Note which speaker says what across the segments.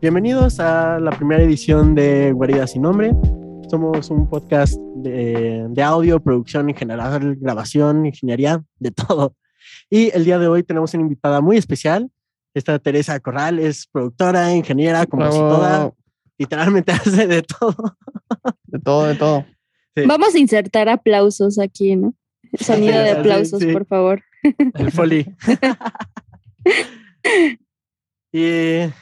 Speaker 1: Bienvenidos a la primera edición de Guarida sin Nombre. Somos un podcast de, de, audio, producción en general, grabación, ingeniería, de todo. Y el día de hoy tenemos una invitada muy especial. Esta Teresa Corral es productora, ingeniera, como si toda, literalmente hace de todo.
Speaker 2: De todo, de todo.
Speaker 3: Sí. Vamos a insertar aplausos aquí, ¿no? Sonido de aplausos, sí, sí. por favor.
Speaker 1: El foley. y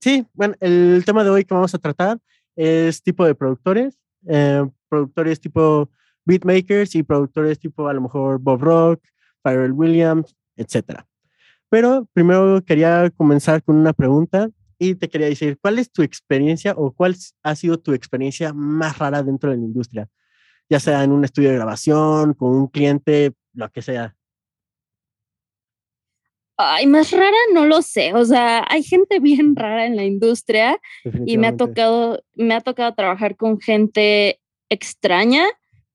Speaker 1: sí, bueno, el tema de hoy que vamos a tratar es tipo de productores, eh, productores tipo beatmakers y productores tipo a lo mejor Bob Rock, Pharrell Williams, etc. Pero primero quería comenzar con una pregunta y te quería decir, ¿cuál es tu experiencia o cuál ha sido tu experiencia más rara dentro de la industria? Ya sea en un estudio de grabación, con un cliente, lo que sea.
Speaker 3: Ay, más rara no lo sé. O sea, hay gente bien rara en la industria y me ha tocado, me ha tocado trabajar con gente extraña,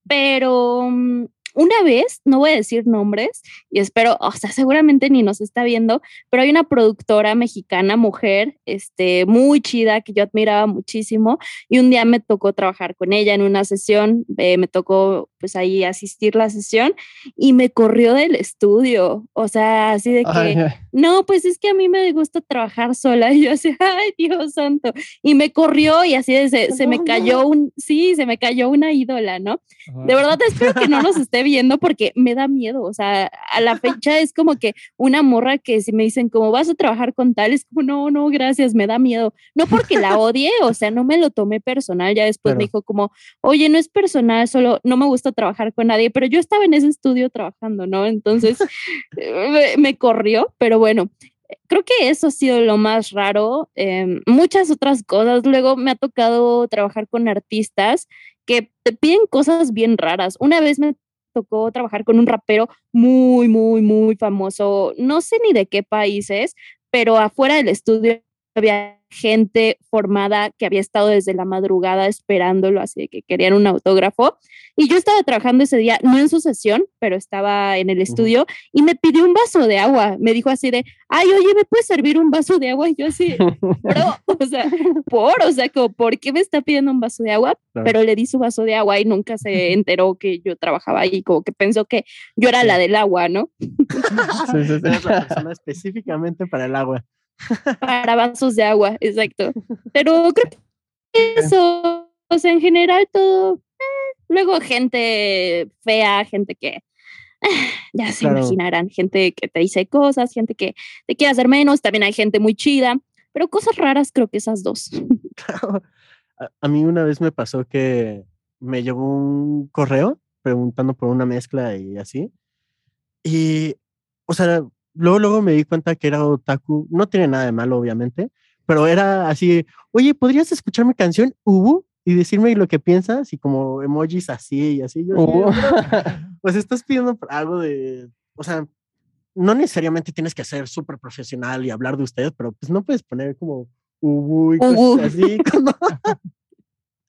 Speaker 3: pero mm, una vez, no voy a decir nombres y espero, o sea, seguramente ni nos está viendo, pero hay una productora mexicana, mujer, este, muy chida, que yo admiraba muchísimo y un día me tocó trabajar con ella en una sesión, eh, me tocó pues ahí asistir la sesión y me corrió del estudio, o sea, así de que, ay, no, pues es que a mí me gusta trabajar sola. Y yo así, ay, Dios santo, y me corrió y así se, se me cayó un, sí, se me cayó una ídola, ¿no? De verdad espero que no nos esté viendo porque me da miedo, o sea, a la fecha es como que una morra que si me dicen cómo vas a trabajar con tal, es como, no, no, gracias, me da miedo, no porque la odie, o sea, no me lo tomé personal, ya después Pero... me dijo como, oye, no es personal, solo no me gusta trabajar con nadie, pero yo estaba en ese estudio trabajando, ¿no? Entonces me, me corrió, pero bueno, creo que eso ha sido lo más raro. Eh, muchas otras cosas. Luego me ha tocado trabajar con artistas que te piden cosas bien raras. Una vez me tocó trabajar con un rapero muy, muy, muy famoso. No sé ni de qué país es, pero afuera del estudio había gente formada que había estado desde la madrugada esperándolo, así que querían un autógrafo. Y yo estaba trabajando ese día, no en su sesión, pero estaba en el estudio uh -huh. y me pidió un vaso de agua. Me dijo así de, ay, oye, ¿me puedes servir un vaso de agua? Y yo así, pero, o sea, por, o sea, como, ¿por qué me está pidiendo un vaso de agua? Claro. Pero le di su vaso de agua y nunca se enteró que yo trabajaba ahí, como que pensó que yo era la del agua, ¿no?
Speaker 1: Sí, sí, sí. Eres la persona específicamente para el agua
Speaker 3: para vasos de agua, exacto. Pero creo que eso, o sea, en general todo, eh, luego gente fea, gente que eh, ya se claro. imaginarán, gente que te dice cosas, gente que te quiere hacer menos, también hay gente muy chida, pero cosas raras creo que esas dos.
Speaker 1: A mí una vez me pasó que me llegó un correo preguntando por una mezcla y así. Y, o sea, luego, luego me di cuenta que era otaku. No tiene nada de malo, obviamente, pero era así, oye, ¿podrías escuchar mi canción Ubu? Y decirme lo que piensas y como emojis así y así. Yo, uh. pues estás pidiendo algo de, o sea, no necesariamente tienes que ser súper profesional y hablar de ustedes, pero pues no puedes poner como Ubu y cosas uh. así. Como...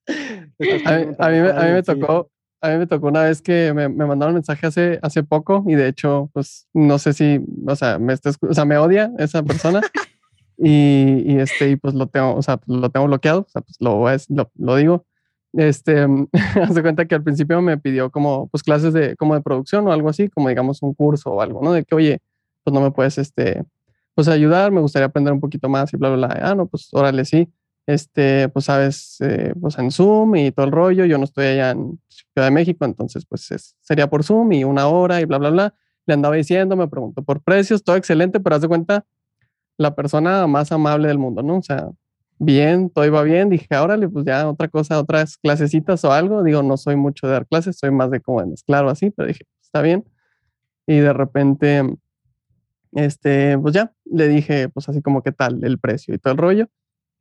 Speaker 2: a, mí, a, mí, a mí me tocó, a mí me tocó una vez que me, me, mandaron un mensaje hace, hace poco y de hecho, pues no sé si, o sea, me, está, o sea, me odia esa persona y, y, este, y pues lo tengo, o sea, lo tengo bloqueado, o sea, pues lo, lo, lo digo. Este, hace cuenta que al principio me pidió como, pues clases de, como de producción o algo así, como digamos un curso o algo, ¿no? De que, oye, pues no me puedes, este, pues ayudar, me gustaría aprender un poquito más y bla, bla, bla. Ah, no, pues órale, sí este, pues sabes, eh, pues en Zoom y todo el rollo, yo no estoy allá en Ciudad de México, entonces pues es, sería por Zoom y una hora y bla, bla, bla. Le andaba diciendo, me preguntó por precios, todo excelente, pero haz de cuenta, la persona más amable del mundo, ¿no? O sea, bien, todo iba bien, dije, órale, pues ya otra cosa, otras clasecitas o algo, digo, no soy mucho de dar clases, soy más de como de mezclar o así, pero dije, está bien. Y de repente, este, pues ya, le dije, pues así como qué tal el precio y todo el rollo.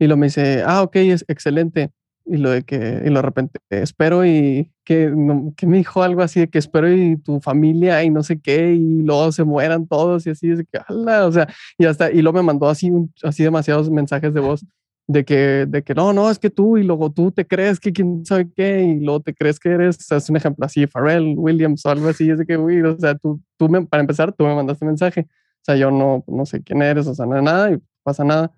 Speaker 2: Y lo me dice, ah, ok, es excelente. Y lo de que, y lo de repente, espero y que, no, que me dijo algo así de que espero y tu familia y no sé qué, y luego se mueran todos y así, es que, ala, o sea, y hasta, y luego me mandó así, así demasiados mensajes de voz de que, de que no, no, es que tú, y luego tú te crees que quién sabe qué, y luego te crees que eres, o sea, es un ejemplo así, Pharrell Williams o algo así, es de que, uy, o sea, tú, tú me, para empezar, tú me mandaste mensaje, o sea, yo no, no sé quién eres, o sea, no nada, y pasa nada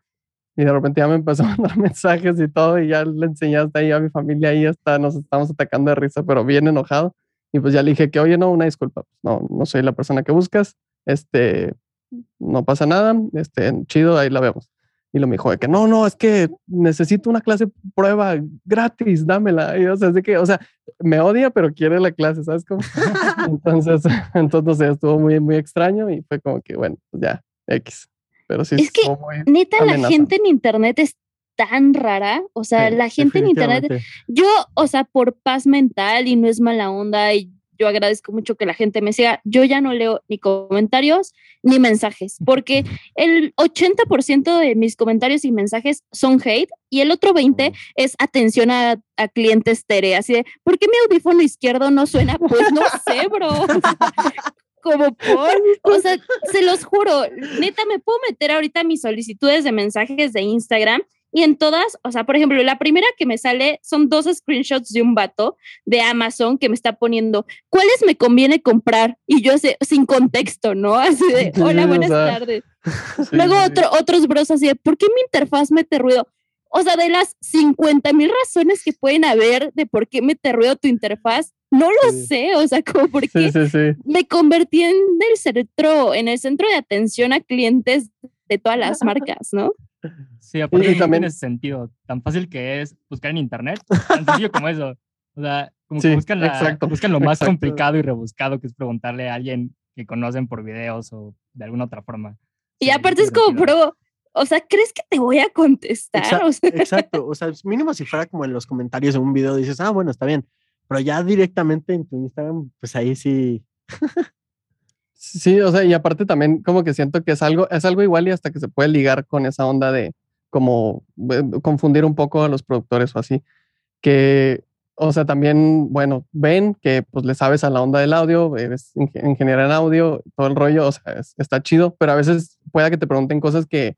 Speaker 2: y de repente ya me empezó a mandar mensajes y todo y ya le enseñaste ahí a mi familia y hasta nos estamos atacando de risa, pero bien enojado. Y pues ya le dije que, oye, no, una disculpa, pues, no, no soy la persona que buscas, este, no pasa nada, este, chido, ahí la vemos. Y lo me dijo de que no, no, es que necesito una clase prueba gratis, dámela. Y o sea, es de que, o sea, me odia, pero quiere la clase, ¿sabes cómo? entonces, entonces, estuvo muy, muy extraño y fue como que, bueno, pues ya, X. Pero sí,
Speaker 3: es que neta, la gente en internet es tan rara, o sea, la gente en internet, yo, o sea, por paz mental y no es mala onda y yo agradezco mucho que la gente me siga. Yo ya no leo ni comentarios ni mensajes, porque el 80% de mis comentarios y mensajes son hate y el otro 20% es atención a, clientes tere, así de, ¿por qué mi audífono izquierdo no suena? Pues no sé, bro. Como por, o sea, se los juro, neta, me puedo meter ahorita mis solicitudes de mensajes de Instagram y en todas, o sea, por ejemplo, la primera que me sale son dos screenshots de un vato de Amazon que me está poniendo, ¿cuáles me conviene comprar? Y yo sé, sin contexto, ¿no? Así de, hola, buenas tardes. Luego otro, otros bros así de, ¿por qué mi interfaz mete ruido? O sea, de las 50 mil razones que pueden haber de por qué mete ruido tu interfaz, no lo sé, o sea, como porque me convertí en el centro, en el centro de atención a clientes de todas las marcas, ¿no?
Speaker 4: Sí, aparte y también ese sentido, tan fácil que es buscar en internet, tan sencillo como eso. O sea, como que buscan, la, buscan lo más complicado y rebuscado que es preguntarle a alguien que conocen por videos o de alguna otra forma.
Speaker 3: Y aparte es como, pero, o sea, ¿crees que te voy a contestar?
Speaker 1: Exacto, o sea, mínimo si fuera como en los comentarios de un video dices, ah, bueno, está bien, pero ya directamente en tu Instagram, pues ahí sí.
Speaker 2: Sí, o sea, y aparte también como que siento que es algo, es algo igual y hasta que se puede ligar con esa onda de como eh, confundir un poco a los productores o así, que, o sea, también, bueno, ven que pues le sabes a la onda del audio, eres ingeniero en audio, todo el rollo, o sea, está chido, pero a veces pueda que te pregunten cosas que,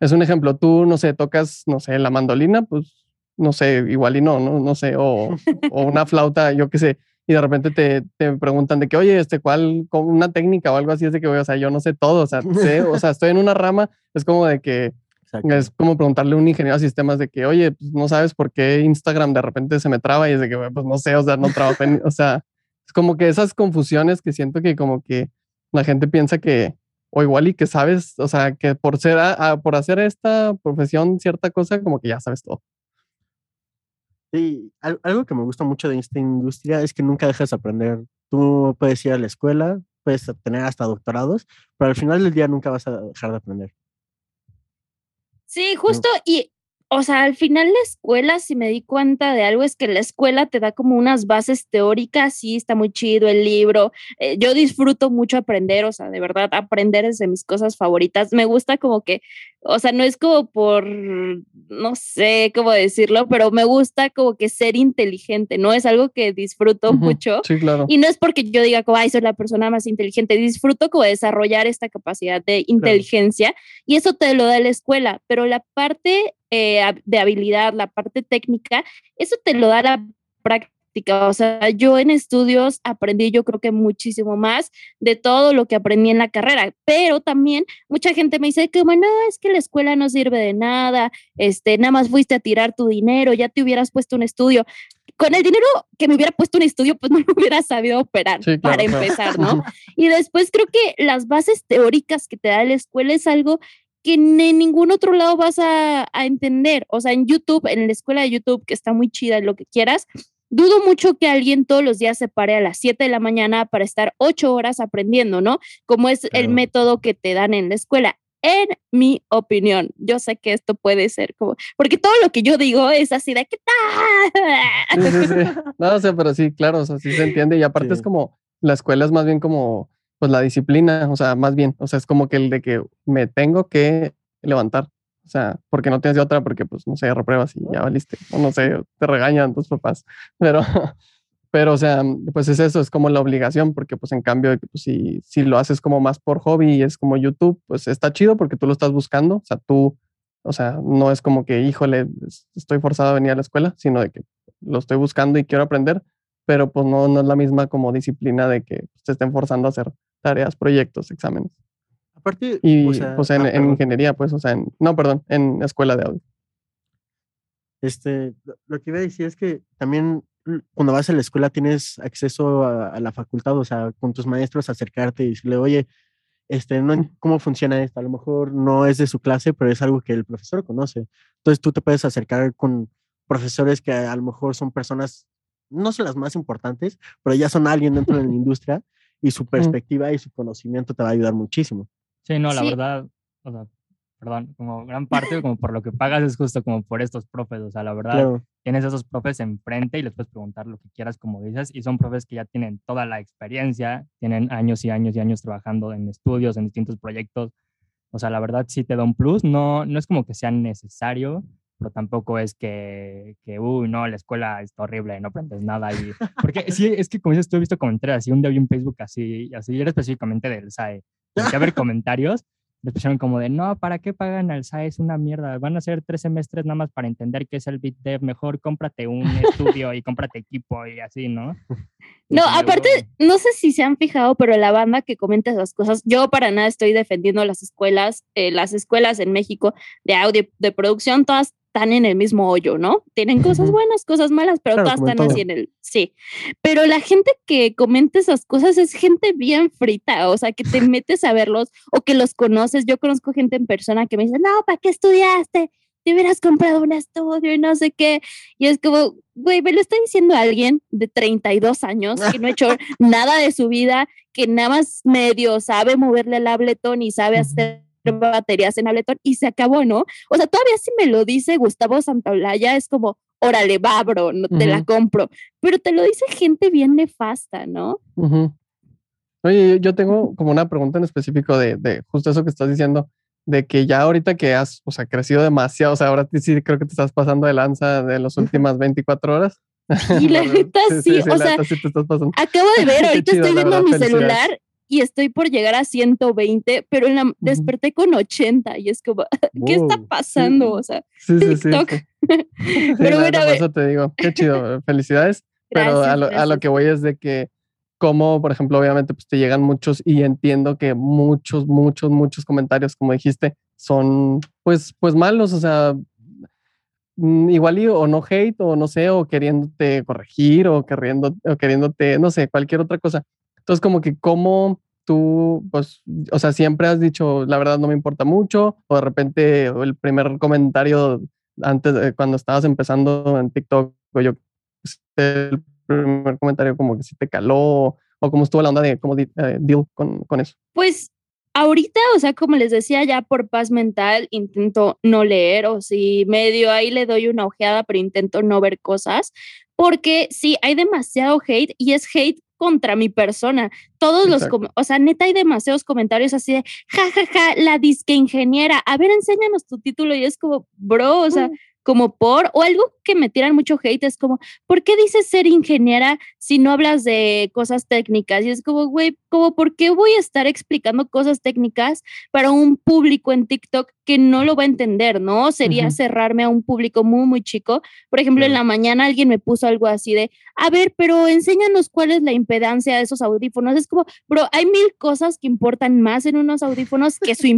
Speaker 2: es un ejemplo, tú, no sé, tocas, no sé, la mandolina, pues, no sé, igual y no, no, no sé, o, o una flauta, yo qué sé, y de repente te, te, preguntan de que, oye, este, ¿cuál, una técnica o algo así? Es de que, o sea, yo no sé todo, o sea, sé, o sea, estoy en una rama, es como de que, es como preguntarle a un ingeniero de sistemas de que, oye, pues no sabes por qué Instagram de repente se me traba y es de que, pues no sé, o sea, no trabajo en, o sea, es como que esas confusiones que siento que como que la gente piensa que, o igual y que sabes, o sea, que por ser, por hacer esta profesión cierta cosa, como que ya sabes todo.
Speaker 1: Sí, algo que me gusta mucho de esta industria es que nunca dejas de aprender. Tú puedes ir a la escuela, puedes tener hasta doctorados, pero al final del día nunca vas a dejar de aprender.
Speaker 3: Sí, justo, y o sea, al final la escuela, si me di cuenta de algo, es que la escuela te da como unas bases teóricas, sí, está muy chido el libro. Eh, yo disfruto mucho aprender, o sea, de verdad, aprender es de mis cosas favoritas. Me gusta como que, o sea, no es como por, no sé cómo decirlo, pero me gusta como que ser inteligente, ¿no? Es algo que disfruto mucho.
Speaker 2: Sí, claro.
Speaker 3: Y no es porque yo diga como, ay, soy la persona más inteligente, disfruto como desarrollar esta capacidad de inteligencia y eso te lo da la escuela, pero la parte eh, de habilidad, la parte técnica, eso te lo da la práctica. O sea, yo en estudios aprendí yo creo que muchísimo más de todo lo que aprendí en la carrera, pero también mucha gente me dice que, bueno, es que la escuela no sirve de nada, este, nada más fuiste a tirar tu dinero, ya te hubieras puesto un estudio. Con el dinero que me hubiera puesto un estudio, pues no lo hubiera sabido operar para empezar, ¿no? y después creo que las bases teóricas que te da la escuela es algo que en ningún otro lado vas a, entender. O sea, en YouTube, en la escuela de YouTube, que está muy chida, lo que quieras, dudo mucho que alguien todos los días se pare a las 7 de la mañana para estar 8 horas aprendiendo, ¿no? Como es el método que te dan en la escuela. En mi opinión, yo sé que esto puede ser como, porque todo lo que yo digo es así de ¿qué
Speaker 2: tal? No, o sea, pero sí, claro, o sea, sí se entiende. Y aparte es como, la escuela es más bien como pues la disciplina, o sea, más bien, o sea, es como que el de que me tengo que levantar, o sea, porque no tienes otra, porque pues no sé, repruebas y ya valiste, o no sé, te regañan tus papás, pero, pero, o sea, pues es eso, es como la obligación, porque pues en cambio, pues, si, si lo haces como más por hobby y es como YouTube, pues está chido porque tú lo estás buscando, o sea, tú, o sea, no es como que, híjole, estoy forzado a venir a la escuela, sino de que lo estoy buscando y quiero aprender, pero pues no, no es la misma como disciplina de que te estén forzando a hacer tareas, proyectos, exámenes.
Speaker 1: Aparte,
Speaker 2: y o sea, pues en, ah, ingeniería, pues, o sea, no, perdón, en escuela de audio.
Speaker 1: Este, lo que iba a decir es que también cuando vas a la escuela tienes acceso a, la facultad, o sea, con tus maestros acercarte y decirle, oye, este, no, ¿cómo funciona esto? A lo mejor no es de su clase, pero es algo que el profesor conoce. Entonces tú te puedes acercar con profesores que a lo mejor son personas, no son las más importantes, pero ya son alguien dentro de la industria y su perspectiva y su conocimiento te va a ayudar muchísimo.
Speaker 4: Sí, no, la verdad, o sea, perdón, como gran parte, como por lo que pagas es justo como por estos profes, o sea, la verdad, tienes esos profes enfrente y les puedes preguntar lo que quieras, como dices, y son profes que ya tienen toda la experiencia, tienen años y años y años trabajando en estudios, en distintos proyectos, o sea, la verdad sí te da un plus, no, no es como que sea necesario, pero tampoco es que, que, uy, no, la escuela está horrible, no aprendes nada. Y, porque sí, es que como dices, tú he visto comentarios así, un día vi un Facebook así, así, era específicamente del SAE, a ver comentarios les pusieron como de, no, ¿para qué pagan al SAE? Es una mierda. Van a ser tres semestres nada más para entender qué es el BitDev. Mejor cómprate un estudio y cómprate equipo y así, ¿no?
Speaker 3: No, aparte, no sé si se han fijado, pero la banda que comenta esas cosas, yo para nada estoy defendiendo las escuelas, eh, las escuelas en México de audio, de producción, todas están en el mismo hoyo, ¿no? Tienen cosas buenas, cosas malas, pero todas están así en el, sí. Pero la gente que comenta esas cosas es gente bien frita, o sea, que te metes a verlos o que los conoces. Yo conozco gente en persona que me dice, no, ¿para qué estudiaste? Te hubieras comprado un estudio y no sé qué. Y es como, güey, me lo está diciendo alguien de 32 años que no ha hecho nada de su vida, que nada más medio sabe moverle el Ableton y sabe hacer baterías en Ableton y se acabó, ¿no? O sea, todavía si me lo dice Gustavo Santaolalla es como, órale, va, bro, no te la compro. Pero te lo dice gente bien nefasta, ¿no?
Speaker 2: Oye, yo tengo como una pregunta en específico de, de, justo eso que estás diciendo, de que ya ahorita que has, o sea, crecido demasiado, o sea, ahora sí creo que te estás pasando de lanza de las últimas 24 horas.
Speaker 3: Y la neta sí, o sea, acabo de ver, ahorita estoy viendo mi celular y estoy por llegar a 120, pero en la, desperté con 80 y es como, ¿qué está pasando? O sea, TikTok.
Speaker 2: pero bueno, eso te digo, qué chido, felicidades. pero a lo, a lo, que voy es de que, como, por ejemplo, obviamente, pues te llegan muchos y entiendo que muchos, muchos, muchos comentarios, como dijiste, son pues, pues malos, o sea, mm, igual y, o no hate o no sé, o queriéndote corregir o, queriendo, o queriéndote, no sé, cualquier otra cosa. Entonces, como que cómo tú, pues, o sea, siempre has dicho, la verdad no me importa mucho, o de repente el primer comentario antes, de, cuando estabas empezando en TikTok, o yo, el primer comentario como que si te caló, o cómo estuvo la onda de cómo eh, deal con, con eso.
Speaker 3: Pues ahorita, o sea, como les decía, ya por paz mental intento no leer o si medio ahí le doy una ojeada, pero intento no ver cosas, porque sí, hay demasiado hate y es hate contra mi persona. Todos los, o sea, neta hay demasiados comentarios así de, ja, ja, ja, la disque ingeniera, a ver, enséñanos tu título y es como, bro, o sea, como por, o algo que me tiran mucho hate es como, ¿por qué dices ser ingeniera si no hablas de cosas técnicas? Y es como, güey, como, ¿por qué voy a estar explicando cosas técnicas para un público en TikTok que no lo va a entender, ¿no? Sería cerrarme a un público muy, muy chico. Por ejemplo, en la mañana alguien me puso algo así de, a ver, pero enséñanos cuál es la impedancia de esos audífonos. Es como, bro, hay mil cosas que importan más en unos audífonos que su,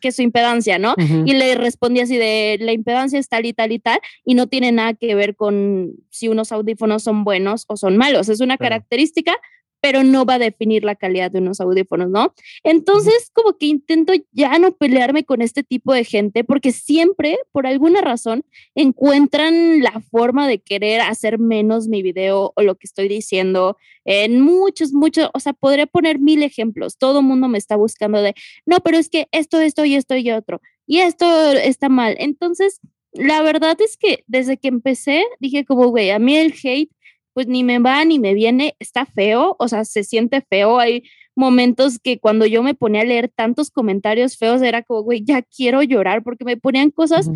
Speaker 3: que su impedancia, ¿no? Y le respondí así de, la impedancia es tal y tal y tal, y no tiene nada que ver con si unos audífonos son buenos o son malos. Es una característica, pero no va a definir la calidad de unos audífonos, ¿no? Entonces, como que intento ya no pelearme con este tipo de gente porque siempre, por alguna razón, encuentran la forma de querer hacer menos mi video o lo que estoy diciendo en muchos, muchos, o sea, podría poner mil ejemplos. Todo el mundo me está buscando de, no, pero es que esto, esto y esto y otro, y esto está mal. Entonces, la verdad es que desde que empecé, dije como, güey, a mí el hate pues ni me va ni me viene, está feo, o sea, se siente feo. Hay momentos que cuando yo me ponía a leer tantos comentarios feos era como, güey, ya quiero llorar porque me ponían cosas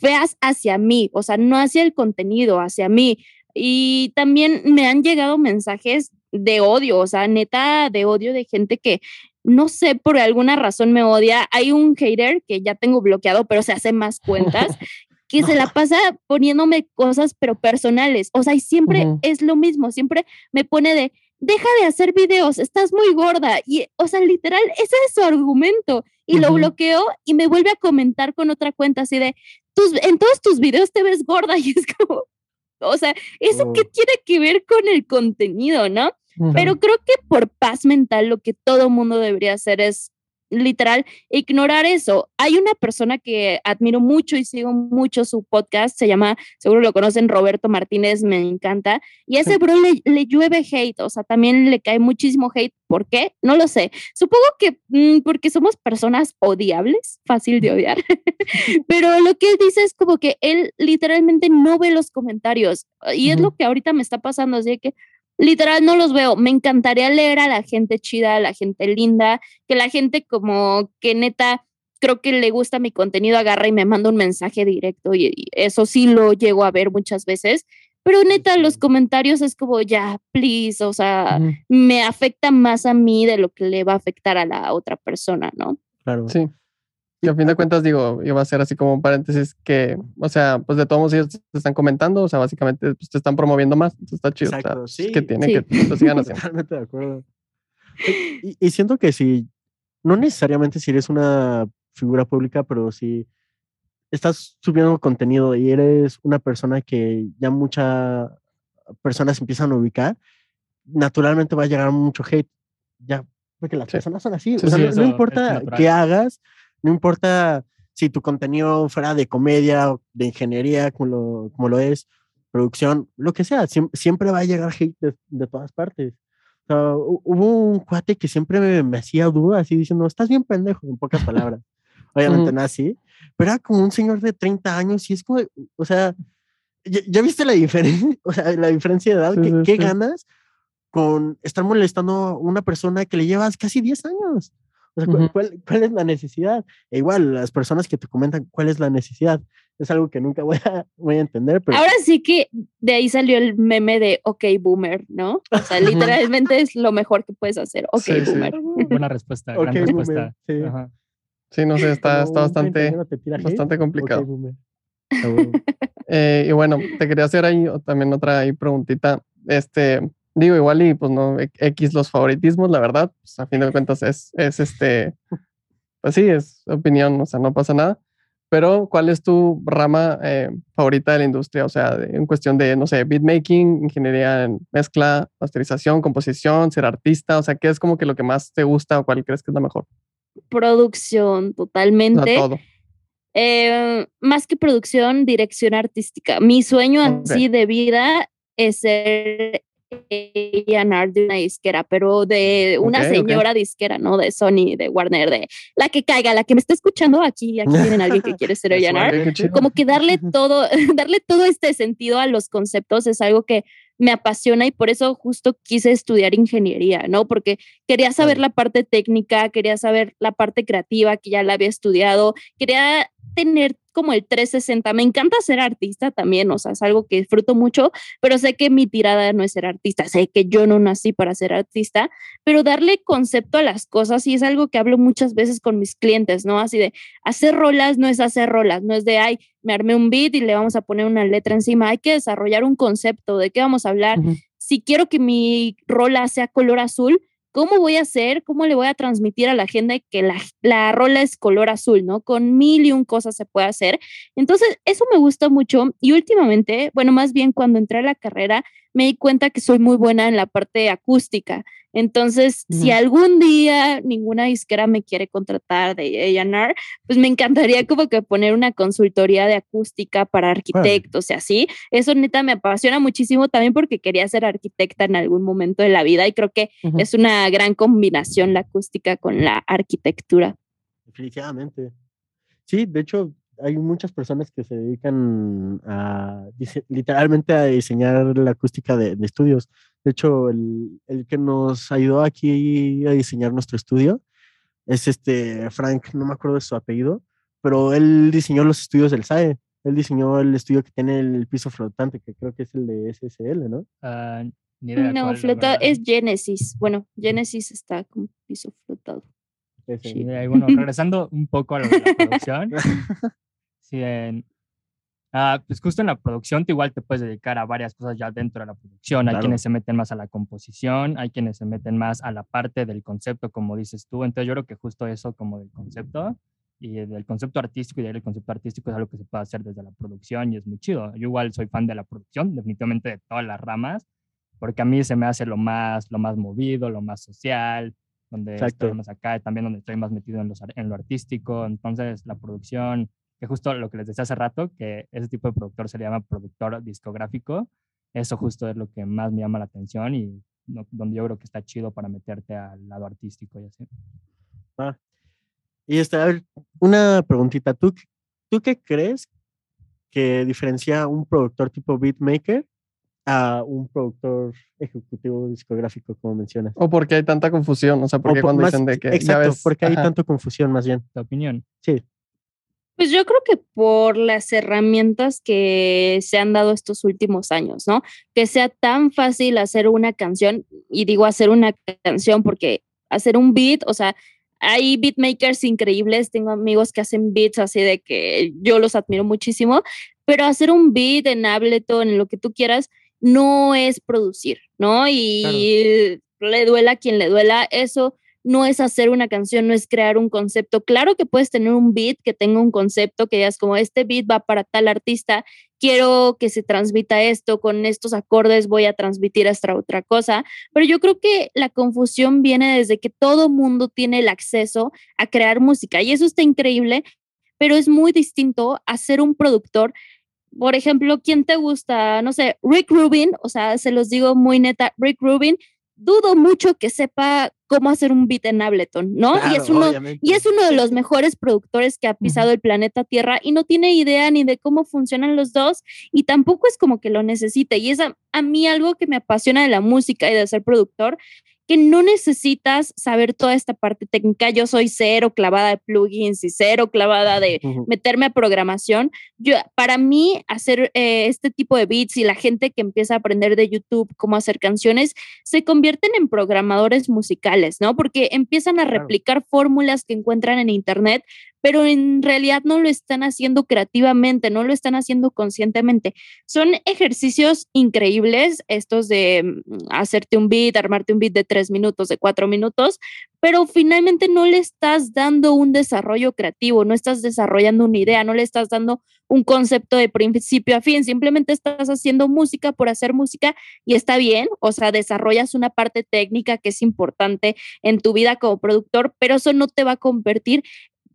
Speaker 3: feas hacia mí, o sea, no hacia el contenido, hacia mí. Y también me han llegado mensajes de odio, o sea, neta de odio de gente que no sé, por alguna razón me odia. Hay un hater que ya tengo bloqueado, pero se hace más cuentas, que se la pasa poniéndome cosas, pero personales. O sea, y siempre es lo mismo, siempre me pone de, deja de hacer videos, estás muy gorda. Y, o sea, literal, ese es su argumento. Y lo bloqueó y me vuelve a comentar con otra cuenta así de, tus, en todos tus videos te ves gorda y es como, o sea, ¿eso qué oh. tiene que ver con el contenido, no? Pero creo que por paz mental lo que todo mundo debería hacer es literal ignorar eso. Hay una persona que admiro mucho y sigo mucho su podcast, se llama, seguro lo conocen, Roberto Martínez, me encanta, y ese bro le, llueve hate, o sea, también le cae muchísimo hate. ¿Por qué? No lo sé. Supongo que mm, porque somos personas odiables, fácil de odiar, pero lo que él dice es como que él literalmente no ve los comentarios y es lo que ahorita me está pasando, así que literal no los veo. Me encantaría leer a la gente chida, a la gente linda, que la gente como que neta creo que le gusta mi contenido, agarra y me manda un mensaje directo y, eso sí lo llego a ver muchas veces. Pero neta, los comentarios es como ya, please, o sea, me afecta más a mí de lo que le va a afectar a la otra persona, ¿no?
Speaker 2: Claro. Sí. Y a fin de cuentas, digo, iba a ser así como un paréntesis que, o sea, pues de todos modos ellos te están comentando, o sea, básicamente pues, te están promoviendo más, entonces está chido. Exacto, sí. que tiene que lo sigan haciendo.
Speaker 1: Totalmente de acuerdo. Y, siento que si, no necesariamente si eres una figura pública, pero si estás subiendo contenido y eres una persona que ya muchas personas empiezan a ubicar, naturalmente va a llegar mucho hate. Ya, porque las personas son así. o sea, no, importa qué hagas, no importa si tu contenido fuera de comedia, de ingeniería, como lo, como lo es, producción, lo que sea, siempre, va a llegar hate de, todas partes. hubo un cuate que siempre me, hacía dudas, así diciendo, estás bien pendejo, en pocas palabras. Obviamente no así, pero era como un señor de 30 años y es como, o sea, ¿ya, viste la diferencia, o sea, la diferencia de edad? ¿Qué, ganas con estar molestando a una persona que le llevas casi 10 años? ¿Cuál, es la necesidad? E igual, las personas que te comentan cuál es la necesidad, es algo que nunca voy a, voy a entender. Pero...
Speaker 3: Ahora sí que de ahí salió el meme de OK Boomer, ¿no? O sea, literalmente es lo mejor que puedes hacer. OK Boomer.
Speaker 4: Buena respuesta, gran respuesta.
Speaker 2: sí. no sé, está, está bastante, bastante complicado. eh, y bueno, te quería hacer ahí también otra ahí preguntita. Este, Digo, igual y pues no, X los favoritismos, la verdad, pues a fin de cuentas es, es este, pues sí, es opinión, o sea, no pasa nada. Pero, ¿cuál es tu rama eh, favorita de la industria? O sea, en cuestión de, no sé, beatmaking, ingeniería en mezcla, masterización, composición, ser artista, o sea, ¿qué es como que lo que más te gusta o cuál crees que es la mejor?
Speaker 3: Producción, totalmente. todo. Eh, más que producción, dirección artística. Mi sueño así de vida es ser A&R de una disquera, pero de una señora disquera, ¿no? De Sony, de Warner, de la que caiga, la que me está escuchando aquí, aquí tienen alguien que quiere ser A&R. Como que darle todo, darle todo este sentido a los conceptos es algo que me apasiona y por eso justo quise estudiar ingeniería, ¿no? Porque quería saber la parte técnica, quería saber la parte creativa que ya la había estudiado, quería tener como el 360. Me encanta ser artista también, o sea, es algo que disfruto mucho, pero sé que mi tirada no es ser artista, sé que yo no nací para ser artista, pero darle concepto a las cosas y es algo que hablo muchas veces con mis clientes, ¿no? Así de hacer rolas no es hacer rolas, no es de, ay, me armé un beat y le vamos a poner una letra encima, hay que desarrollar un concepto de qué vamos a hablar. Si quiero que mi rola sea color azul, ¿Cómo voy a hacer? ¿Cómo le voy a transmitir a la gente que la, la rola es color azul, ¿no? Con mil y un cosas se puede hacer. Entonces, eso me gusta mucho y últimamente, bueno, más bien cuando entré a la carrera, me di cuenta que soy muy buena en la parte acústica. Entonces, si algún día ninguna disquera me quiere contratar de A&R, pues me encantaría como que poner una consultoría de acústica para arquitectos y así. Eso neta me apasiona muchísimo también porque quería ser arquitecta en algún momento de la vida y creo que es una gran combinación la acústica con la arquitectura.
Speaker 1: Definitivamente. Sí, de hecho, hay muchas personas que se dedican a literalmente a diseñar la acústica de, estudios. De hecho, el, el, que nos ayudó aquí a diseñar nuestro estudio es este Frank, no me acuerdo de su apellido, pero él diseñó los estudios del SAE. Él diseñó el estudio que tiene el piso flotante, que creo que es el de SSL, ¿no?
Speaker 3: Ah, no, flotado es Genesis. Bueno, Genesis está con piso flotado.
Speaker 4: Sí. bueno, regresando un poco a la producción, Sí, Ah, pues justo en la producción, tú igual te puedes dedicar a varias cosas ya dentro de la producción. Hay quienes se meten más a la composición, hay quienes se meten más a la parte del concepto, como dices tú. Entonces yo creo que justo eso como del concepto y del concepto artístico y del concepto artístico es algo que se puede hacer desde la producción y es muy chido. Yo igual soy fan de la producción, definitivamente de todas las ramas, porque a mí se me hace lo más, lo más movido, lo más social, donde estoy más acá, también donde estoy más metido en, los, en lo artístico. Entonces la producción que justo lo que les decía hace rato, que ese tipo de productor se le llama productor discográfico, eso justo es lo que más me llama la atención y donde yo creo que está chido para meterte al lado artístico y así.
Speaker 1: Ah. Y esta, una preguntita, ¿tú, ¿tú qué crees que diferencia un productor tipo beatmaker a un productor ejecutivo discográfico, como mencionas.
Speaker 2: O porque hay tanta confusión, o sea, porque cuando dicen de que...
Speaker 1: Exacto, porque hay tanta confusión más bien.
Speaker 4: Tu opinión.
Speaker 1: Sí.
Speaker 3: Pues yo creo que por las herramientas que se han dado estos últimos años, ¿no? Que sea tan fácil hacer una canción, y digo hacer una canción porque hacer un beat, o sea, hay beatmakers increíbles, tengo amigos que hacen beats así de que yo los admiro muchísimo, pero hacer un beat en Ableton, en lo que tú quieras, no es producir, ¿no? Y le duela a quien le duela, eso no es hacer una canción, no es crear un concepto. Claro que puedes tener un beat que tenga un concepto, que digas como este beat va para tal artista, quiero que se transmita esto, con estos acordes voy a transmitir esta otra cosa, pero yo creo que la confusión viene desde que todo mundo tiene el acceso a crear música y eso está increíble, pero es muy distinto a ser un productor por ejemplo, ¿quién te gusta? No sé, Rick Rubin, o sea, se los digo muy neta, Rick Rubin dudo mucho que sepa cómo hacer un beat en Ableton, ¿no? y, es uno, y es uno de los mejores productores que ha pisado el planeta Tierra y no tiene idea ni de cómo funcionan los dos y tampoco es como que lo necesite. Y es a, a mí algo que me apasiona de la música y de ser productor, que no necesitas saber toda esta parte técnica. Yo soy cero clavada de plugins y cero clavada de meterme a programación. Yo, para mí, hacer eh, este tipo de beats y la gente que empieza a aprender de YouTube cómo hacer canciones, se convierten en programadores musicales, ¿no? Porque empiezan a replicar fórmulas que encuentran en Internet, pero en realidad no lo están haciendo creativamente, no lo están haciendo conscientemente. Son ejercicios increíbles estos de mm, hacerte un beat, armarte un beat de tres minutos, de cuatro minutos, pero finalmente no le estás dando un desarrollo creativo, no estás desarrollando una idea, no le estás dando un concepto de principio a fin, simplemente estás haciendo música por hacer música y está bien, o sea, desarrollas una parte técnica que es importante en tu vida como productor, pero eso no te va a convertir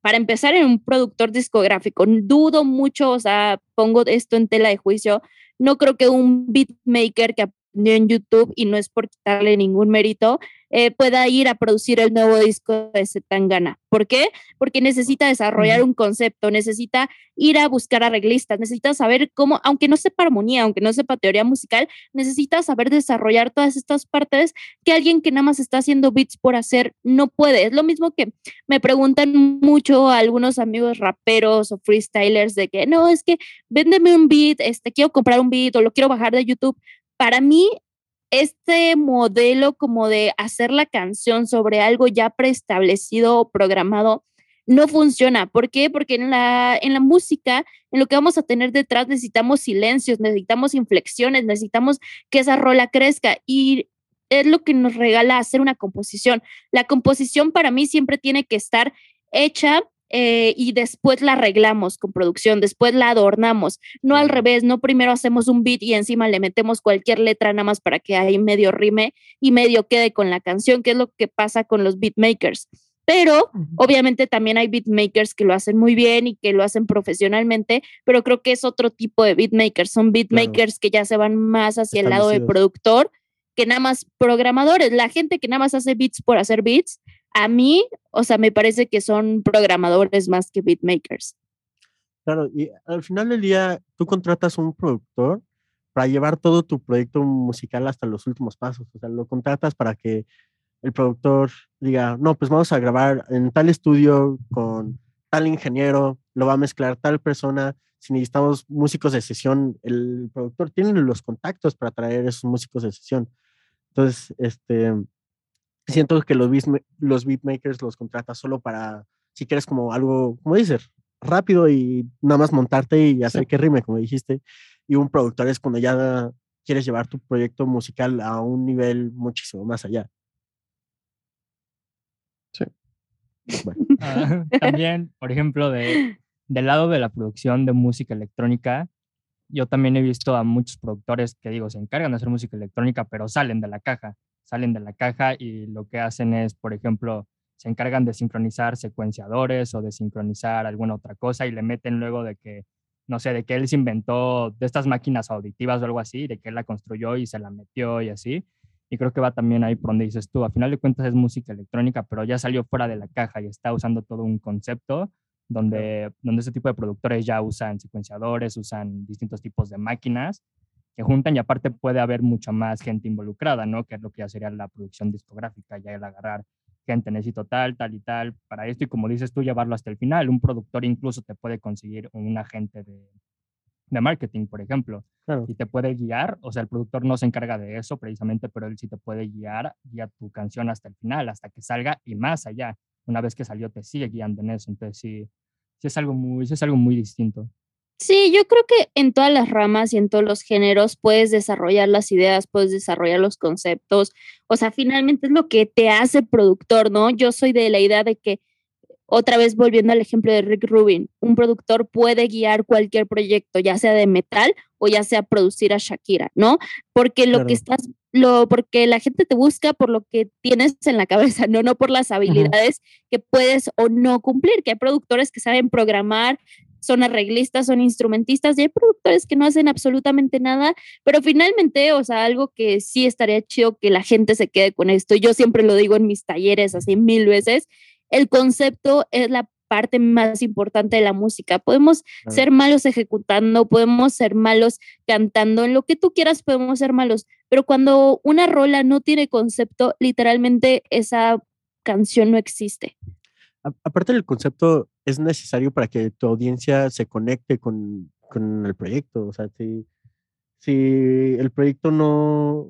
Speaker 3: para empezar en un productor discográfico. Dudo mucho, o sea, pongo esto en tela de juicio. No creo que un beatmaker que en YouTube y no es por quitarle ningún mérito, eh, pueda ir a producir el nuevo disco de Zetangana. ¿Por qué? Porque necesita desarrollar un concepto, necesita ir a buscar arreglistas, necesita saber cómo, aunque no sepa armonía, aunque no sepa teoría musical, necesita saber desarrollar todas estas partes que alguien que nada más está haciendo beats por hacer no puede. Es lo mismo que me preguntan mucho algunos amigos raperos o freestylers de que no, es que véndeme un beat, este, quiero comprar un beat o lo quiero bajar de YouTube para mí, este modelo como de hacer la canción sobre algo ya preestablecido o programado no funciona. ¿Por qué? Porque en la, en la música, en lo que vamos a tener detrás, necesitamos silencios, necesitamos inflexiones, necesitamos que esa rola crezca y es lo que nos regala hacer una composición. La composición para mí siempre tiene que estar hecha eh, y después la arreglamos con producción, después la adornamos, no al revés, no primero hacemos un beat y encima le metemos cualquier letra nada más para que ahí medio rime y medio quede con la canción, que es lo que pasa con los beatmakers. Pero obviamente también hay beatmakers que lo hacen muy bien y que lo hacen profesionalmente, pero creo que es otro tipo de beatmakers. Son beatmakers que ya se van más hacia el lado de productor que nada más programadores. La gente que nada más hace beats por hacer beats, a mí, o sea, me parece que son programadores más que beatmakers.
Speaker 1: Claro, y al final del día, tú contratas un productor para llevar todo tu proyecto musical hasta los últimos pasos. O sea, lo contratas para que el productor diga, no, pues vamos a grabar en tal estudio con tal ingeniero, lo va a mezclar tal persona. Si necesitamos músicos de sesión, el productor tiene los contactos para traer esos músicos de sesión. Entonces, este, siento que los, los beatmakers los contratas solo para, si quieres como algo, como dices, rápido y nada más montarte y hacer que rime, como dijiste. Y un productor es cuando ya quieres llevar tu proyecto musical a un nivel muchísimo más allá.
Speaker 2: Sí.
Speaker 4: Ah, también, por ejemplo, de, del lado de la producción de música electrónica, yo también he visto a muchos productores que digo, se encargan de hacer música electrónica, pero salen de la caja, salen de la caja y lo que hacen es, por ejemplo, se encargan de sincronizar secuenciadores o de sincronizar alguna otra cosa y le meten luego de que, no sé, de que él se inventó de estas máquinas auditivas o algo así, de que él la construyó y se la metió y así. Y creo que va también ahí por donde dices tú, a final de cuentas es música electrónica, pero ya salió fuera de la caja y está usando todo un concepto donde, donde ese tipo de productores ya usan secuenciadores, usan distintos tipos de máquinas que juntan y aparte puede haber mucha más gente involucrada, ¿no? Que es lo que ya sería la producción discográfica, ya el agarrar gente, necesito tal, tal y tal para esto y como dices tú, llevarlo hasta el final. Un productor incluso te puede conseguir un agente de, de marketing, por ejemplo, y te puede guiar, o sea, el productor no se encarga de eso precisamente, pero él sí te puede guiar, guía tu canción hasta el final, hasta que salga y más allá. Una vez que salió, te sigue guiando en eso. Entonces, sí, sí es algo muy, sí es algo muy distinto.
Speaker 3: Sí, yo creo que en todas las ramas y en todos los géneros puedes desarrollar las ideas, puedes desarrollar los conceptos. O sea, finalmente es lo que te hace productor, ¿no? Yo soy de la idea de que, otra vez volviendo al ejemplo de Rick Rubin, un productor puede guiar cualquier proyecto, ya sea de metal o ya sea producir a Shakira, ¿no? Porque lo que estás, lo, porque la gente te busca por lo que tienes en la cabeza, no, no por las habilidades que puedes o no cumplir, que hay productores que saben programar, son arreglistas, son instrumentistas y hay productores que no hacen absolutamente nada, pero finalmente, o sea, algo que sí estaría chido que la gente se quede con esto, yo siempre lo digo en mis talleres así mil veces, el concepto es la parte más importante de la música. Podemos ser malos ejecutando, podemos ser malos cantando, en lo que tú quieras podemos ser malos, pero cuando una rola no tiene concepto, literalmente esa canción no existe
Speaker 1: aparte del concepto, es necesario para que tu audiencia se conecte con, con el proyecto. O sea, si, si el proyecto no,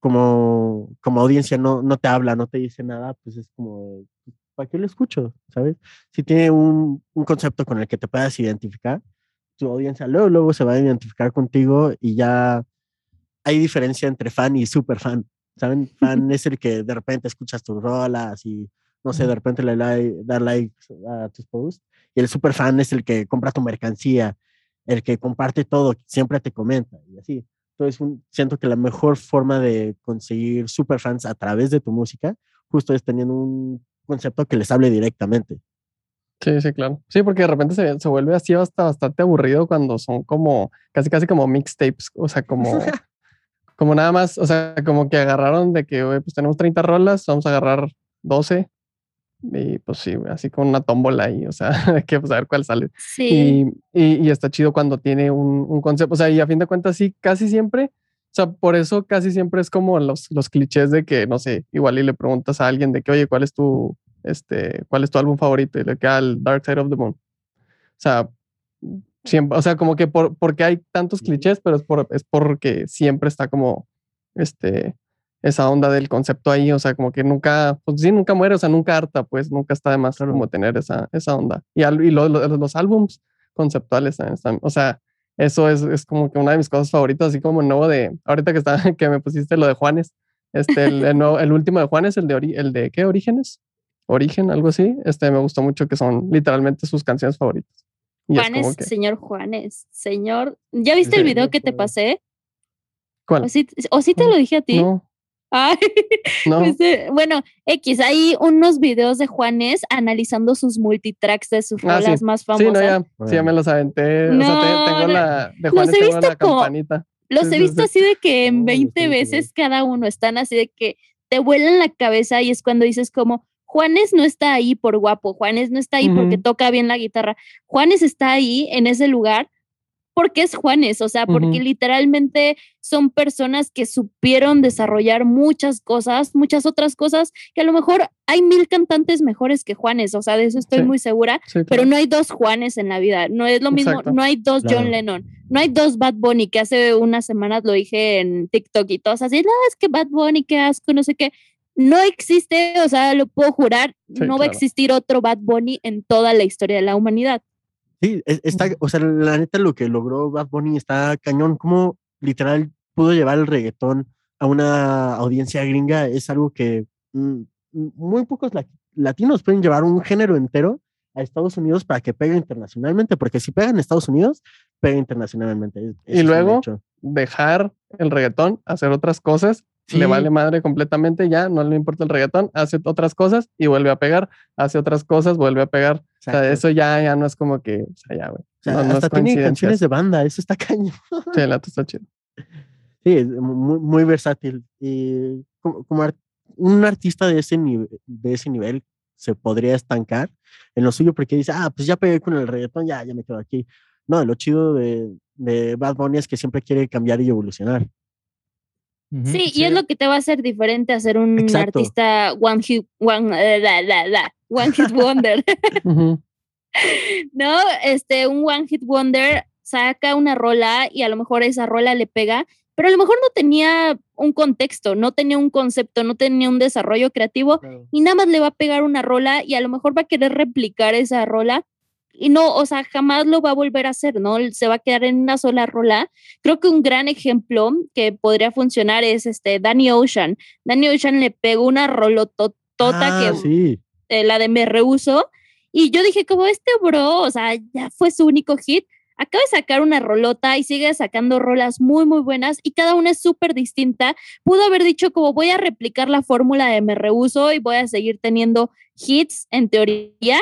Speaker 1: como, como audiencia, no, no te habla, no te dice nada, pues es como, ¿para qué lo escucho? ¿Sabes? Si tiene un, un concepto con el que te puedas identificar, tu audiencia luego, luego se va a identificar contigo y ya hay diferencia entre fan y super fan. ¿Saben? Fan es el que de repente escuchas tus rolas y no sé, de repente le da like a tus posts. Y el super fan es el que compra tu mercancía, el que comparte todo, siempre te comenta y así. Entonces, siento que la mejor forma de conseguir super fans a través de tu música, justo es teniendo un concepto que les hable directamente.
Speaker 2: Sí, sí, claro. Sí, porque de repente se, se vuelve así hasta bastante aburrido cuando son como, casi, casi como mixtapes, o sea, como, como nada más, o sea, como que agarraron de que, pues tenemos 30 rolas, vamos a agarrar 12 y pues sí, así con una tómbola ahí, o sea, hay que pues, saber cuál sale.
Speaker 3: Sí.
Speaker 2: Y, y, está chido cuando tiene un, un, concepto, o sea, y a fin de cuentas sí, casi siempre, o sea, por eso casi siempre es como los, los clichés de que, no sé, igual y le preguntas a alguien de que, oye, ¿cuál es tu, este, cuál es tu álbum favorito? Y le queda el Dark Side of the Moon. O sea, siempre, o sea, como que por, porque hay tantos clichés, pero es, por, es porque siempre está como, este, esa onda del concepto ahí, o sea, como que nunca, pues sí, nunca muere, o sea, nunca harta, pues nunca está de más como tener esa, esa onda. Y, y los álbums conceptuales también o sea, eso es, es, como que una de mis cosas favoritas, así como el nuevo de, ahorita que, está, que me pusiste lo de Juanes, este, el, el, último de Juanes, el de, el de ¿qué? Orígenes, Origen, algo así, este me gustó mucho que son literalmente sus canciones favoritas.
Speaker 3: Juanes, señor Juanes, señor, ¿ya viste el video que te pasé?
Speaker 2: ¿Cuál?
Speaker 3: ¿O sí, o sí te lo dije a ti?
Speaker 2: No.
Speaker 3: Ay, pues, eh, bueno, X, hay unos videos de Juanes analizando sus multitracks de sus ah, más famosas.
Speaker 2: Sí, no, ya, me los aventé. o sea, tengo la de Juanes, tengo la campanita.
Speaker 3: Los he visto así de que en 20 veces cada uno están así de que te vuelan la cabeza y es cuando dices como, Juanes no está ahí por guapo, Juanes no está ahí porque toca bien la guitarra, Juanes está ahí en ese lugar porque es Juanes, o sea, porque literalmente son personas que supieron desarrollar muchas cosas, muchas otras cosas, que a lo mejor hay mil cantantes mejores que Juanes, o sea, de eso estoy muy segura, pero no hay dos Juanes en la vida, no es lo mismo, no hay dos John Lennon, no hay dos Bad Bunny, que hace unas semanas lo dije en TikTok y todos así, no, es que Bad Bunny, qué asco, no sé qué. No existe, o sea, lo puedo jurar, no va a existir otro Bad Bunny en toda la historia de la humanidad.
Speaker 1: Sí, está, o sea, la neta lo que logró Bad Bunny está cañón, como literal pudo llevar el reggaetón a una audiencia gringa, es algo que mm, muy pocos latinos pueden llevar un género entero a Estados Unidos para que pegue internacionalmente, porque si pega en Estados Unidos, pega internacionalmente.
Speaker 2: y luego dejar el reggaetón, hacer otras cosas, le vale madre completamente ya, no le importa el reggaetón, hace otras cosas y vuelve a pegar, hace otras cosas, vuelve a pegar. O sea, eso ya, ya no es como que, o sea, ya, güey.
Speaker 1: no, hasta tiene canciones de banda, eso está caño.
Speaker 2: Sí, el está chido.
Speaker 1: Sí, muy, muy versátil. Y como, como, un artista de ese, nivel, de ese nivel se podría estancar en lo suyo porque dice, ah, pues ya pegué con el reggaetón, ya, ya me quedo aquí. No, lo chido de, de Bad Bunny es que siempre quiere cambiar y evolucionar.
Speaker 3: Sí, y es lo que te va a hacer diferente a ser un artista one hit, one, eh, one hit wonder. no, este, un one hit wonder saca una rola y a lo mejor esa rola le pega, pero a lo mejor no tenía un contexto, no tenía un concepto, no tenía un desarrollo creativo y nada más le va a pegar una rola y a lo mejor va a querer replicar esa rola y no, o sea, jamás lo va a volver a hacer, ¿no? Se va a quedar en una sola rola. Creo que un gran ejemplo que podría funcionar es este Danny Ocean. Danny Ocean le pegó una rolototota ah, que eh, la de Me Rehuso y yo dije como este bro, o sea, ya fue su único hit, acaba de sacar una rolota y sigue sacando rolas muy, muy buenas y cada una es súper distinta. Pudo haber dicho como voy a replicar la fórmula de me rehuso y voy a seguir teniendo hits en teoría,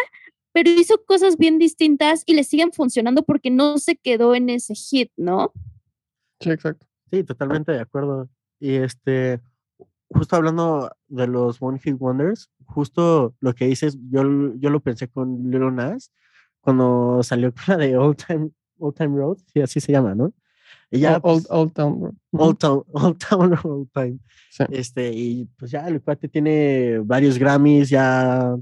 Speaker 3: pero hizo cosas bien distintas y le siguen funcionando porque no se quedó en ese hit, ¿no?
Speaker 2: Sí, exacto.
Speaker 1: Sí, totalmente de acuerdo. Y este, justo hablando de los One Hit Wonders, justo lo que dices, yo, yo lo pensé con Little Nas cuando salió con la de Old Time, Old Time Road, sí, así se llama, ¿no?
Speaker 2: Ella, old, old, Town Road.
Speaker 1: Old Town, Old Town Road Time. Este, y pues ya el cuate tiene varios Grammys, ya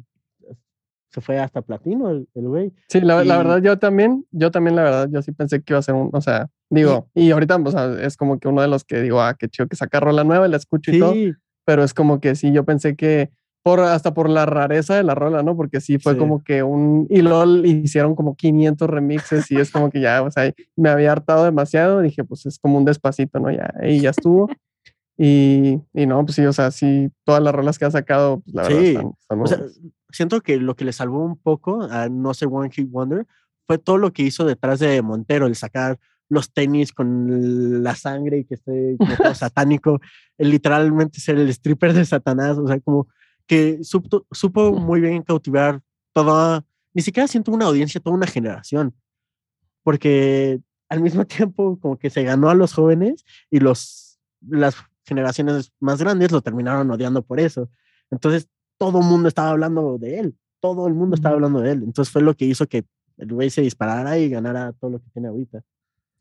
Speaker 1: se fue hasta platino el, güey.
Speaker 2: Sí, la, la, verdad yo también, yo también la verdad, yo sí pensé que iba a ser un, o sea, digo, y, ahorita o sea, es como que uno de los que digo, ah, qué chido que saca rola nueva y la escucho y todo, pero es como que sí, yo pensé que por, hasta por la rareza de la rola, ¿no? Porque sí fue como que un, y luego hicieron como 500 remixes y es como que ya, o sea, me había hartado demasiado, dije, pues es como un despacito, ¿no? Ya, y ya estuvo. Y, y, no, pues sí, o sea, sí, todas las rolas que ha sacado, pues la verdad están,
Speaker 1: o sea, siento que lo que le salvó un poco a No sé One Hit Wonder fue todo lo que hizo detrás de Montero, el sacar los tenis con la sangre y que esté como satánico, el literalmente ser el stripper de Satanás, o sea, como que supo, supo muy bien cautivar toda, ni siquiera siento una audiencia, toda una generación, porque al mismo tiempo como que se ganó a los jóvenes y los, las generaciones más grandes lo terminaron odiando por eso. Entonces todo el mundo estaba hablando de él, todo el mundo estaba hablando de él. Entonces fue lo que hizo que el güey se disparara y ganara todo lo que tiene ahorita.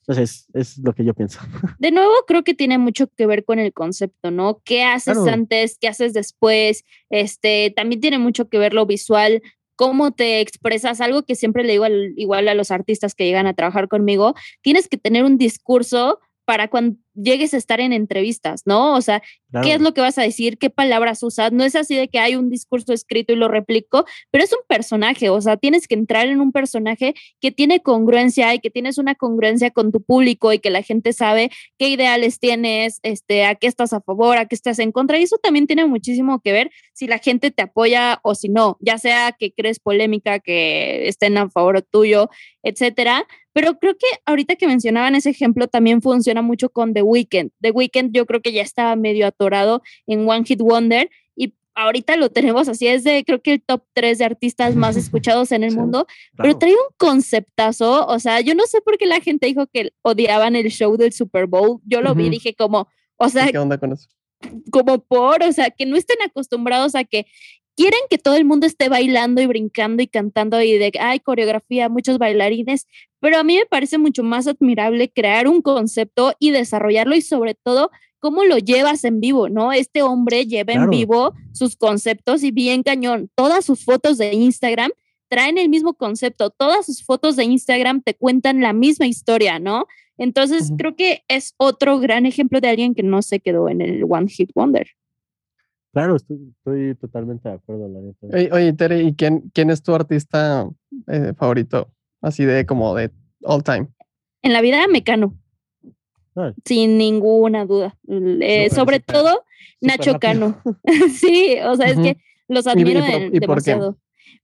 Speaker 1: Entonces, es lo que yo pienso.
Speaker 3: De nuevo, creo que tiene mucho que ver con el concepto, ¿no? ¿Qué haces antes? ¿Qué haces después? Este, también tiene mucho que ver lo visual, cómo te expresas, algo que siempre le digo igual a los artistas que llegan a trabajar conmigo, tienes que tener un discurso para cuando llegues a estar en entrevistas, ¿no? O sea, ¿qué es lo que vas a decir? ¿Qué palabras usas? No es así de que hay un discurso escrito y lo replico, pero es un personaje, o sea, tienes que entrar en un personaje que tiene congruencia y que tienes una congruencia con tu público y que la gente sabe qué ideales tienes, este, a qué estás a favor, a qué estás en contra. Y eso también tiene muchísimo que ver si la gente te apoya o si no, ya sea que crees polémica, que estén a favor tuyo, etcétera. Pero creo que ahorita que mencionaban ese ejemplo también funciona mucho con The Weeknd. The Weeknd yo creo que ya estaba medio atorado en One Hit Wonder y ahorita lo tenemos así, es de creo que el top 3 de artistas más escuchados en el mundo, pero trae un conceptazo, o sea, yo no sé por qué la gente dijo que odiaban el show del Super Bowl, yo lo vi y dije como, o sea,
Speaker 2: ¿qué onda con eso?
Speaker 3: Como por, o sea, que no estén acostumbrados a que quieren que todo el mundo esté bailando y brincando y cantando y de, hay coreografía, muchos bailarines, pero a mí me parece mucho más admirable crear un concepto y desarrollarlo y sobre todo cómo lo llevas en vivo, ¿no? Este hombre lleva en vivo sus conceptos y bien cañón, todas sus fotos de Instagram traen el mismo concepto, todas sus fotos de Instagram te cuentan la misma historia, ¿no? Entonces creo que es otro gran ejemplo de alguien que no se quedó en el One Hit Wonder.
Speaker 1: Claro, estoy, totalmente de acuerdo, la
Speaker 2: Oye, Tere, ¿y quién, quién es tu artista eh, favorito Así de como de all time.
Speaker 3: En la vida, Mecano. Sin ninguna duda. Eh, sobre todo, Nacho Cano. sí, o sea, es que los admiro demasiado.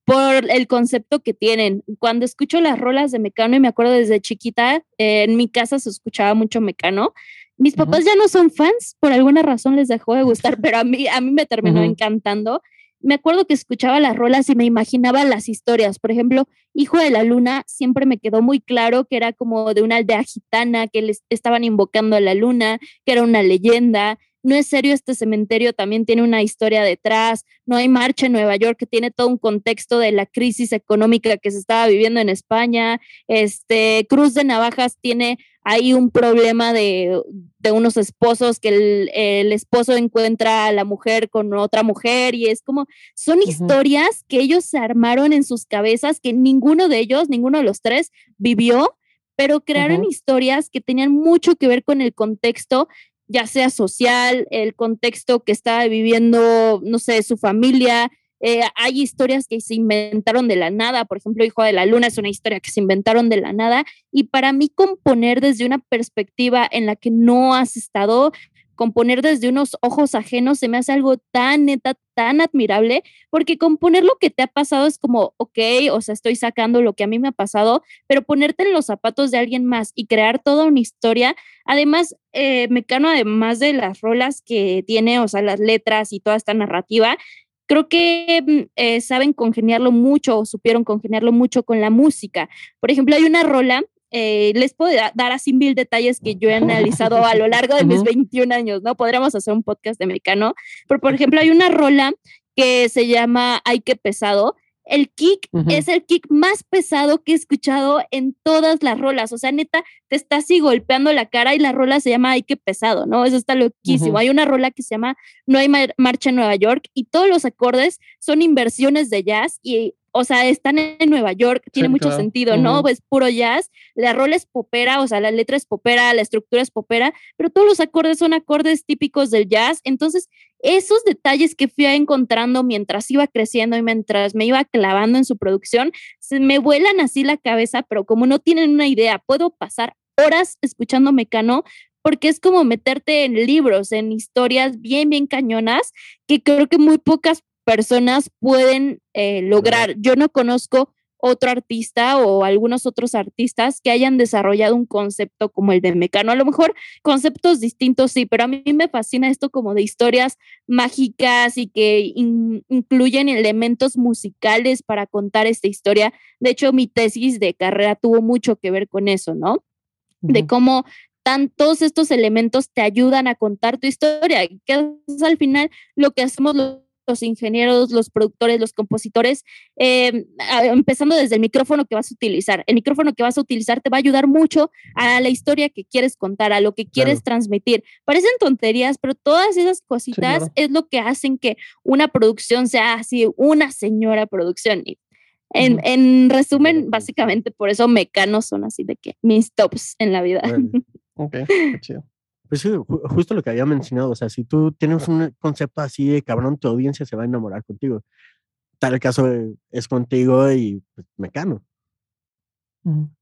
Speaker 3: Por, el concepto que tienen. Cuando escucho las rolas de Mecano, y me acuerdo desde chiquita, eh, en mi casa se escuchaba mucho Mecano. Mis papás ya no son fans, por alguna razón les dejó de gustar, pero a mí, a mí me terminó encantando me acuerdo que escuchaba las rolas y me imaginaba las historias. Por ejemplo, Hijo de la Luna siempre me quedó muy claro que era como de una aldea gitana, que les estaban invocando a la luna, que era una leyenda. No es serio, este cementerio también tiene una historia detrás. No hay marcha en Nueva York, que tiene todo un contexto de la crisis económica que se estaba viviendo en España. Este, Cruz de Navajas tiene hay un problema de, unos esposos que el, esposo encuentra a la mujer con otra mujer y es como, son historias que ellos se armaron en sus cabezas que ninguno de ellos, ninguno de los tres vivió, pero crearon historias que tenían mucho que ver con el contexto ya sea social, el contexto que estaba viviendo, no sé, su familia, eh, hay historias que se inventaron de la nada, por ejemplo, Hijo de la Luna es una historia que se inventaron de la nada y para mí componer desde una perspectiva en la que no has estado, componer desde unos ojos ajenos se me hace algo tan neta, tan admirable, porque componer lo que te ha pasado es como, ok, o sea, estoy sacando lo que a mí me ha pasado, pero ponerte en los zapatos de alguien más y crear toda una historia, además, eh, Mecano, además de las rolas que tiene, o sea, las letras y toda esta narrativa, creo que mm, eh, saben congeniarlo mucho o supieron congeniarlo mucho con la música. Por ejemplo, hay una rola, eh, les puedo dar así mil detalles que yo he analizado a lo largo de mis 21 años, ¿no? Podríamos hacer un podcast de mexicano, pero por ejemplo, hay una rola que se llama Ay, qué pesado, el kick es el kick más pesado que he escuchado en todas las rolas. O sea, neta, te está así golpeando la cara y la rola se llama Ay, qué pesado, ¿no? Eso está loquísimo. Hay una rola que se llama No hay marcha en Nueva York y todos los acordes son inversiones de jazz y o sea, están en Nueva York, tiene mucho sentido, ¿no? Es puro jazz, la rola es popera, o sea, la letra es popera, la estructura es popera, pero todos los acordes son acordes típicos del jazz. Entonces, esos detalles que fui encontrando mientras iba creciendo y mientras me iba clavando en su producción, se me vuelan así la cabeza, pero como no tienen una idea, puedo pasar horas escuchando Mecano porque es como meterte en libros, en historias bien, bien cañonas, que creo que muy pocas personas pueden eh, lograr. Yo no conozco otro artista o algunos otros artistas que hayan desarrollado un concepto como el de Mecano. A lo mejor conceptos distintos sí, pero a mí me fascina esto como de historias mágicas y que incluyen elementos musicales para contar esta historia. De hecho, mi tesis de carrera tuvo mucho que ver con eso, ¿no? De cómo tantos estos elementos te ayudan a contar tu historia, que es al final lo que hacemos los los ingenieros, los productores, los compositores, em, empezando desde el micrófono que vas a utilizar. El micrófono que vas a utilizar te va a ayudar mucho a la historia que quieres contar, a lo que quieres transmitir. Parecen tonterías, pero todas esas cositas es lo que hacen que una producción sea así, una señora producción. En, en resumen, básicamente por eso mecanos son así de que mis tops en la vida.
Speaker 2: Ok, qué chido.
Speaker 1: Pues sí, justo lo que había mencionado, o sea, si tú tienes un concepto así de cabrón, tu audiencia se va a enamorar contigo. Tal caso es contigo y pues, Mecano.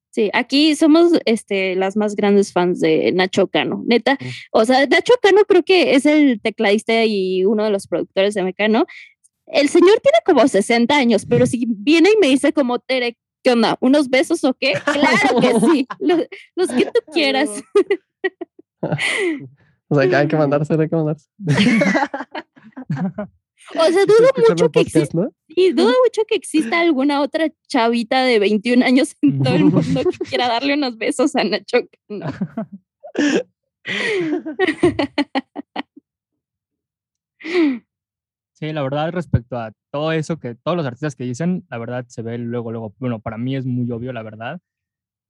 Speaker 3: Sí, aquí somos este, las más grandes fans de Nacho Cano, neta. O sea, Nacho Cano creo que es el tecladista y uno de los productores de Mecano. El señor tiene como 60 años, pero si viene y me dice como Tere, ¿qué onda? ¿Unos besos o qué? Claro que sí, los que tú quieras.
Speaker 2: O sea, que hay que mandarse, hay que mandarse.
Speaker 3: O sea, dudo mucho que exista. Sí, dudo mucho que exista alguna otra chavita de 21 años en todo el mundo que quiera darle unos besos a Nacho.
Speaker 4: Sí, la verdad, respecto a todo eso que todos los artistas que dicen, la verdad se ve luego, luego, bueno, para mí es muy obvio, la verdad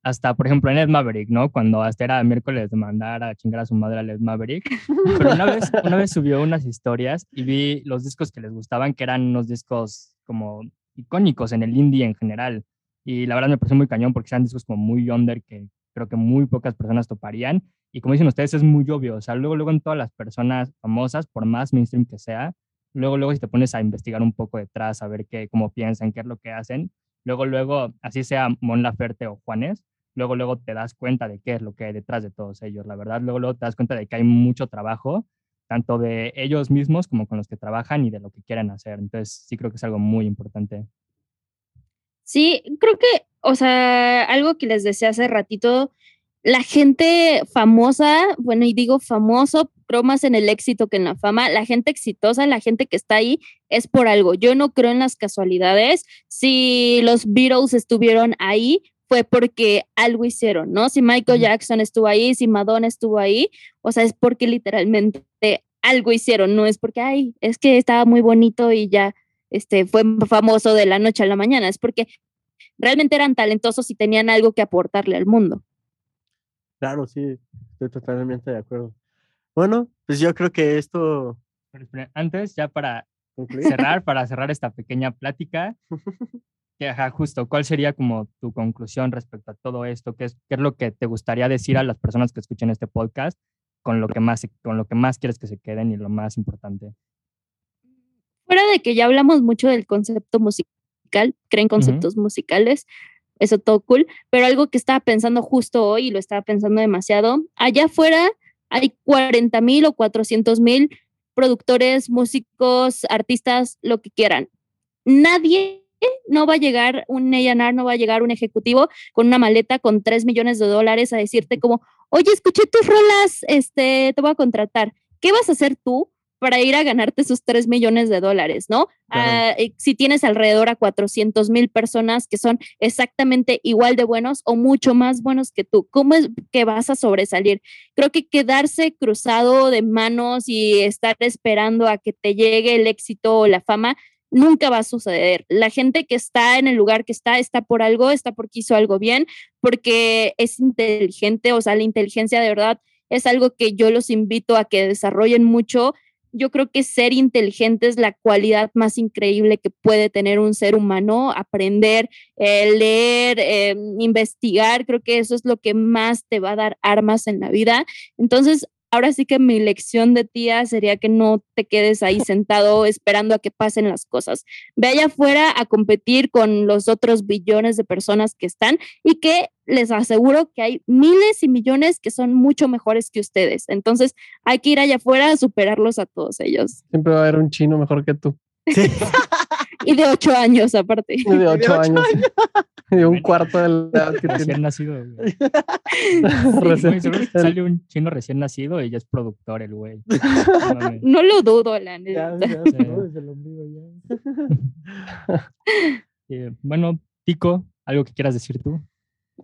Speaker 4: hasta, por ejemplo, en Ed Maverick, ¿no? Cuando hasta era miércoles de mandar a chingar a su madre a Ed Maverick. Pero una vez, una vez subió unas historias y vi los discos que les gustaban, que eran unos discos como icónicos en el indie en general. Y la verdad me pareció muy cañón porque eran discos como muy under que creo que muy pocas personas toparían. Y como dicen ustedes, es muy obvio. O sea, luego, luego en todas las personas famosas, por más mainstream que sea, luego, luego si te pones a investigar un poco detrás, a ver qué, cómo piensan, qué es lo que hacen, luego, luego, así sea Mon Laferte o Juanes, luego, luego te das cuenta de qué es lo que hay detrás de todos ellos, la verdad, luego, luego te das cuenta de que hay mucho trabajo, tanto de ellos mismos como con los que trabajan y de lo que quieren hacer. Entonces, sí creo que es algo muy importante.
Speaker 3: Sí, creo que, o sea, algo que les decía hace ratito, la gente famosa, bueno, y digo famoso, creo más en el éxito que en la fama, la gente exitosa, la gente que está ahí, es por algo. Yo no creo en las casualidades. Si los Beatles estuvieron ahí, fue porque algo hicieron, ¿no? Si Michael Jackson estuvo ahí, si Madonna estuvo ahí, o sea, es porque literalmente algo hicieron, no es porque, ay, es que estaba muy bonito y ya este, fue famoso de la noche a la mañana, es porque realmente eran talentosos y tenían algo que aportarle al mundo.
Speaker 1: Claro, sí, estoy totalmente de acuerdo. Bueno, pues yo creo que esto...
Speaker 4: Antes, ya para cerrar, para cerrar esta pequeña plática, ajá, justo, ¿cuál sería como tu conclusión respecto a todo esto? ¿Qué es, ¿Qué es lo que te gustaría decir a las personas que escuchen este podcast con lo que más, con lo que más quieres que se queden y lo más importante?
Speaker 3: Fuera de que ya hablamos mucho del concepto musical, creen conceptos musicales, eso todo cool, pero algo que estaba pensando justo hoy y lo estaba pensando demasiado, allá afuera hay 40 mil o 400 mil productores, músicos, artistas, lo que quieran. Nadie no va a llegar un A&R, no va a llegar un ejecutivo con una maleta con 3 millones de dólares a decirte como, oye, escuché tus rolas, este, te voy a contratar. ¿Qué vas a hacer tú para ir a ganarte esos 3 millones de dólares, ¿no? Ah, eh, si tienes alrededor a 400 mil personas que son exactamente igual de buenos o mucho más buenos que tú, ¿cómo es que vas a sobresalir? Creo que quedarse cruzado de manos y estar esperando a que te llegue el éxito o la fama nunca va a suceder. La gente que está en el lugar que está, está por algo, está porque hizo algo bien, porque es inteligente, o sea, la inteligencia de verdad es algo que yo los invito a que desarrollen mucho yo creo que ser inteligente es la cualidad más increíble que puede tener un ser humano, aprender, eh, leer, eh, investigar, creo que eso es lo que más te va a dar armas en la vida. Entonces, ahora sí que mi lección de tía sería que no te quedes ahí sentado esperando a que pasen las cosas. Ve allá afuera a competir con los otros billones de personas que están y que les aseguro que hay miles y millones que son mucho mejores que ustedes. Entonces hay que ir allá afuera a superarlos a todos ellos.
Speaker 2: Siempre va a haber un chino mejor que tú.
Speaker 3: y de ocho años aparte.
Speaker 2: Y de ocho, años. de un cuarto de la edad
Speaker 4: que recién nacido. sale un chino recién nacido y ya es productor el güey.
Speaker 3: No, lo dudo, la neta.
Speaker 4: Eh, bueno, Tico, ¿algo que quieras decir tú?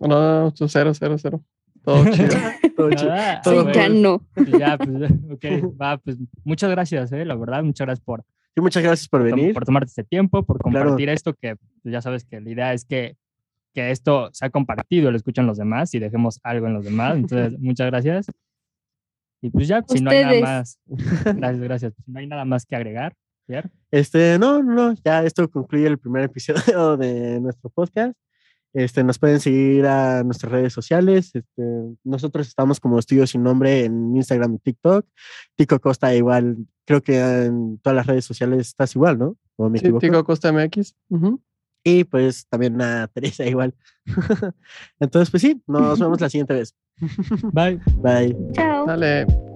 Speaker 2: No, cero, cero, cero. Todo chido. Todo
Speaker 3: chido. Todo ya no.
Speaker 4: Pues ya, pues, ok, va, pues muchas gracias, eh, la verdad, muchas gracias por
Speaker 1: muchas gracias por venir.
Speaker 4: Por tomarte este tiempo, por compartir esto, que pues, ya sabes que la idea es que, que esto sea compartido, lo escuchan los demás y dejemos algo en los demás. Entonces, muchas gracias. Y pues ya, si no hay nada más, gracias, gracias. Si no hay nada más que agregar,
Speaker 1: Este, no, no, ya esto concluye el primer episodio de nuestro podcast. Este, nos pueden seguir a nuestras redes sociales. Este, nosotros estamos como Estudio Sin Nombre en Instagram y TikTok. Tico Costa igual, creo que en todas las redes sociales estás igual, ¿no?
Speaker 2: ¿O me sí, Tico Costa MX.
Speaker 1: Y pues también a Teresa igual. Entonces, pues sí, nos vemos la siguiente vez.
Speaker 4: Bye.
Speaker 1: Bye.
Speaker 3: Chao.
Speaker 2: Dale.